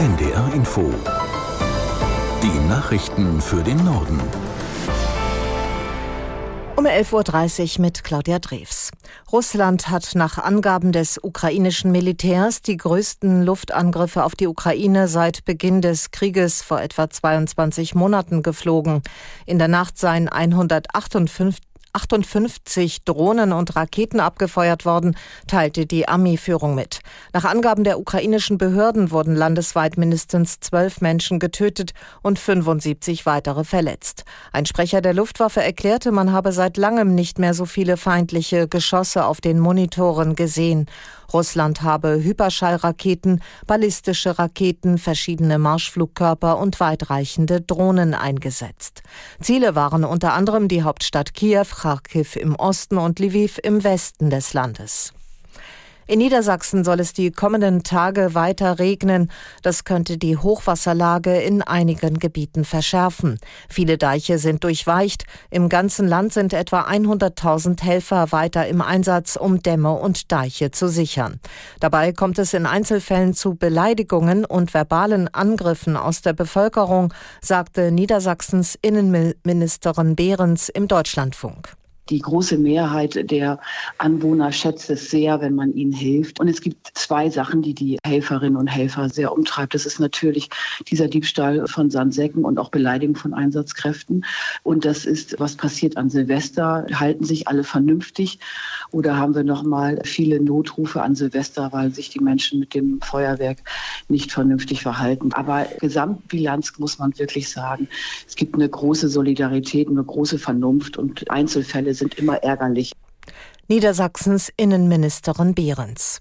NDR Info. Die Nachrichten für den Norden. Um 11.30 Uhr mit Claudia Drews. Russland hat nach Angaben des ukrainischen Militärs die größten Luftangriffe auf die Ukraine seit Beginn des Krieges vor etwa 22 Monaten geflogen. In der Nacht seien 158 58 Drohnen und Raketen abgefeuert worden, teilte die Armeeführung mit. Nach Angaben der ukrainischen Behörden wurden landesweit mindestens zwölf Menschen getötet und 75 weitere verletzt. Ein Sprecher der Luftwaffe erklärte, man habe seit langem nicht mehr so viele feindliche Geschosse auf den Monitoren gesehen. Russland habe Hyperschallraketen, ballistische Raketen, verschiedene Marschflugkörper und weitreichende Drohnen eingesetzt. Ziele waren unter anderem die Hauptstadt Kiew, Kharkiv im Osten und Lviv im Westen des Landes. In Niedersachsen soll es die kommenden Tage weiter regnen. Das könnte die Hochwasserlage in einigen Gebieten verschärfen. Viele Deiche sind durchweicht. Im ganzen Land sind etwa 100.000 Helfer weiter im Einsatz, um Dämme und Deiche zu sichern. Dabei kommt es in Einzelfällen zu Beleidigungen und verbalen Angriffen aus der Bevölkerung, sagte Niedersachsens Innenministerin Behrens im Deutschlandfunk die große Mehrheit der Anwohner schätzt es sehr, wenn man ihnen hilft. Und es gibt zwei Sachen, die die Helferinnen und Helfer sehr umtreibt. Das ist natürlich dieser Diebstahl von Sandsäcken und auch Beleidigung von Einsatzkräften. Und das ist, was passiert an Silvester. Halten sich alle vernünftig oder haben wir noch mal viele Notrufe an Silvester, weil sich die Menschen mit dem Feuerwerk nicht vernünftig verhalten. Aber Gesamtbilanz muss man wirklich sagen, es gibt eine große Solidarität, eine große Vernunft und Einzelfälle sind immer ärgerlich. Niedersachsens Innenministerin Behrens.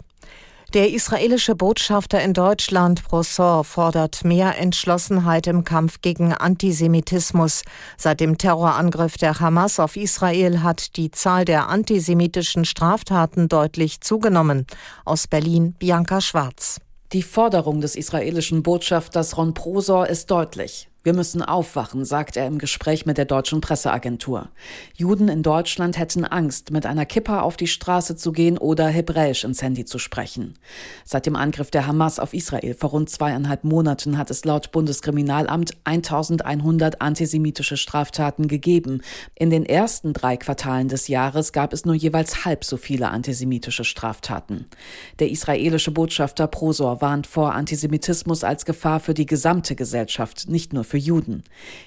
Der israelische Botschafter in Deutschland, Brosson, fordert mehr Entschlossenheit im Kampf gegen Antisemitismus. Seit dem Terrorangriff der Hamas auf Israel hat die Zahl der antisemitischen Straftaten deutlich zugenommen. Aus Berlin Bianca Schwarz. Die Forderung des israelischen Botschafters Ron Prosor ist deutlich. Wir müssen aufwachen, sagt er im Gespräch mit der deutschen Presseagentur. Juden in Deutschland hätten Angst, mit einer Kippa auf die Straße zu gehen oder Hebräisch ins Handy zu sprechen. Seit dem Angriff der Hamas auf Israel vor rund zweieinhalb Monaten hat es laut Bundeskriminalamt 1100 antisemitische Straftaten gegeben. In den ersten drei Quartalen des Jahres gab es nur jeweils halb so viele antisemitische Straftaten. Der israelische Botschafter Prosor warnt vor Antisemitismus als Gefahr für die gesamte Gesellschaft, nicht nur für Juden.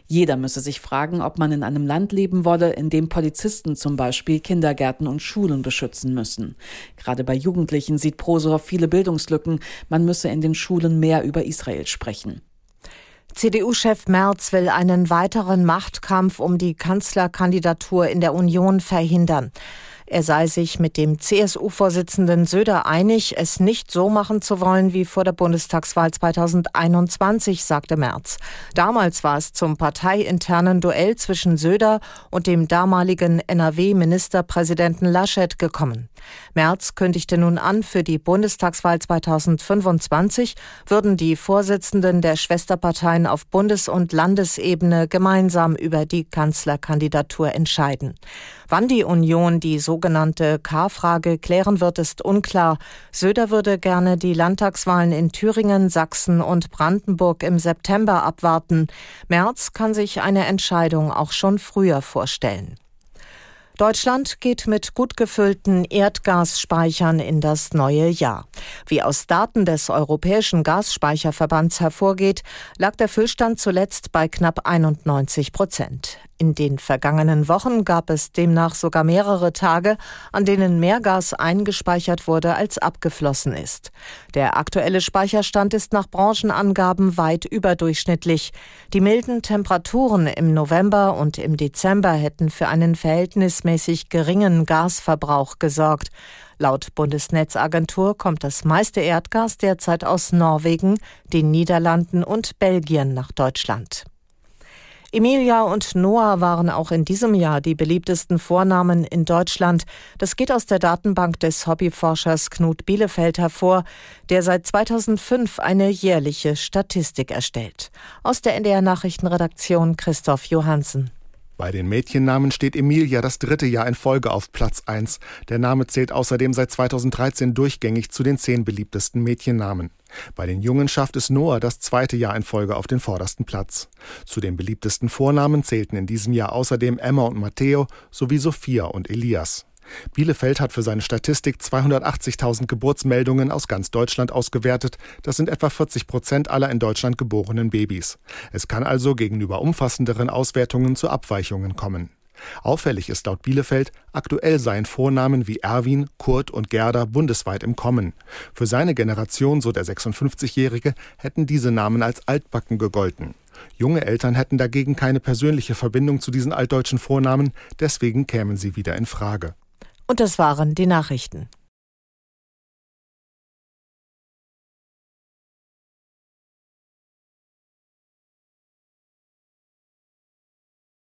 Jeder müsse sich fragen, ob man in einem Land leben wolle, in dem Polizisten zum Beispiel Kindergärten und Schulen beschützen müssen. Gerade bei Jugendlichen sieht Prosor viele Bildungslücken. Man müsse in den Schulen mehr über Israel sprechen. CDU-Chef Merz will einen weiteren Machtkampf um die Kanzlerkandidatur in der Union verhindern. Er sei sich mit dem CSU-Vorsitzenden Söder einig, es nicht so machen zu wollen wie vor der Bundestagswahl 2021, sagte Merz. Damals war es zum parteiinternen Duell zwischen Söder und dem damaligen NRW-Ministerpräsidenten Laschet gekommen. Merz kündigte nun an, für die Bundestagswahl 2025 würden die Vorsitzenden der Schwesterparteien auf Bundes- und Landesebene gemeinsam über die Kanzlerkandidatur entscheiden. Wann die Union die sogenannte K-Frage klären wird, ist unklar. Söder würde gerne die Landtagswahlen in Thüringen, Sachsen und Brandenburg im September abwarten. Merz kann sich eine Entscheidung auch schon früher vorstellen. Deutschland geht mit gut gefüllten Erdgasspeichern in das neue Jahr. Wie aus Daten des Europäischen Gasspeicherverbands hervorgeht, lag der Füllstand zuletzt bei knapp 91 Prozent. In den vergangenen Wochen gab es demnach sogar mehrere Tage, an denen mehr Gas eingespeichert wurde, als abgeflossen ist. Der aktuelle Speicherstand ist nach Branchenangaben weit überdurchschnittlich. Die milden Temperaturen im November und im Dezember hätten für einen verhältnismäßig geringen Gasverbrauch gesorgt. Laut Bundesnetzagentur kommt das meiste Erdgas derzeit aus Norwegen, den Niederlanden und Belgien nach Deutschland. Emilia und Noah waren auch in diesem Jahr die beliebtesten Vornamen in Deutschland. Das geht aus der Datenbank des Hobbyforschers Knut Bielefeld hervor, der seit 2005 eine jährliche Statistik erstellt. Aus der NDR Nachrichtenredaktion Christoph Johansen. Bei den Mädchennamen steht Emilia das dritte Jahr in Folge auf Platz 1. Der Name zählt außerdem seit 2013 durchgängig zu den zehn beliebtesten Mädchennamen. Bei den Jungen schafft es Noah das zweite Jahr in Folge auf den vordersten Platz. Zu den beliebtesten Vornamen zählten in diesem Jahr außerdem Emma und Matteo sowie Sophia und Elias. Bielefeld hat für seine Statistik 280.000 Geburtsmeldungen aus ganz Deutschland ausgewertet. Das sind etwa 40 Prozent aller in Deutschland geborenen Babys. Es kann also gegenüber umfassenderen Auswertungen zu Abweichungen kommen. Auffällig ist laut Bielefeld, aktuell seien Vornamen wie Erwin, Kurt und Gerda bundesweit im Kommen. Für seine Generation, so der 56-Jährige, hätten diese Namen als altbacken gegolten. Junge Eltern hätten dagegen keine persönliche Verbindung zu diesen altdeutschen Vornamen, deswegen kämen sie wieder in Frage. Und das waren die Nachrichten.